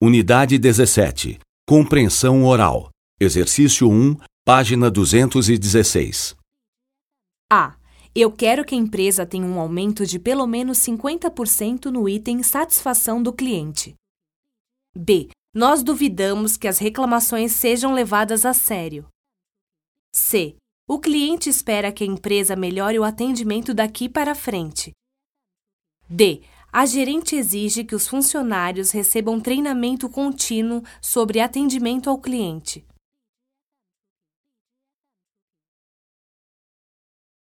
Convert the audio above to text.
Unidade 17. Compreensão oral. Exercício 1, página 216. A. Eu quero que a empresa tenha um aumento de pelo menos 50% no item satisfação do cliente. B. Nós duvidamos que as reclamações sejam levadas a sério. C. O cliente espera que a empresa melhore o atendimento daqui para frente. D. A gerente exige que os funcionários recebam treinamento contínuo sobre atendimento ao cliente.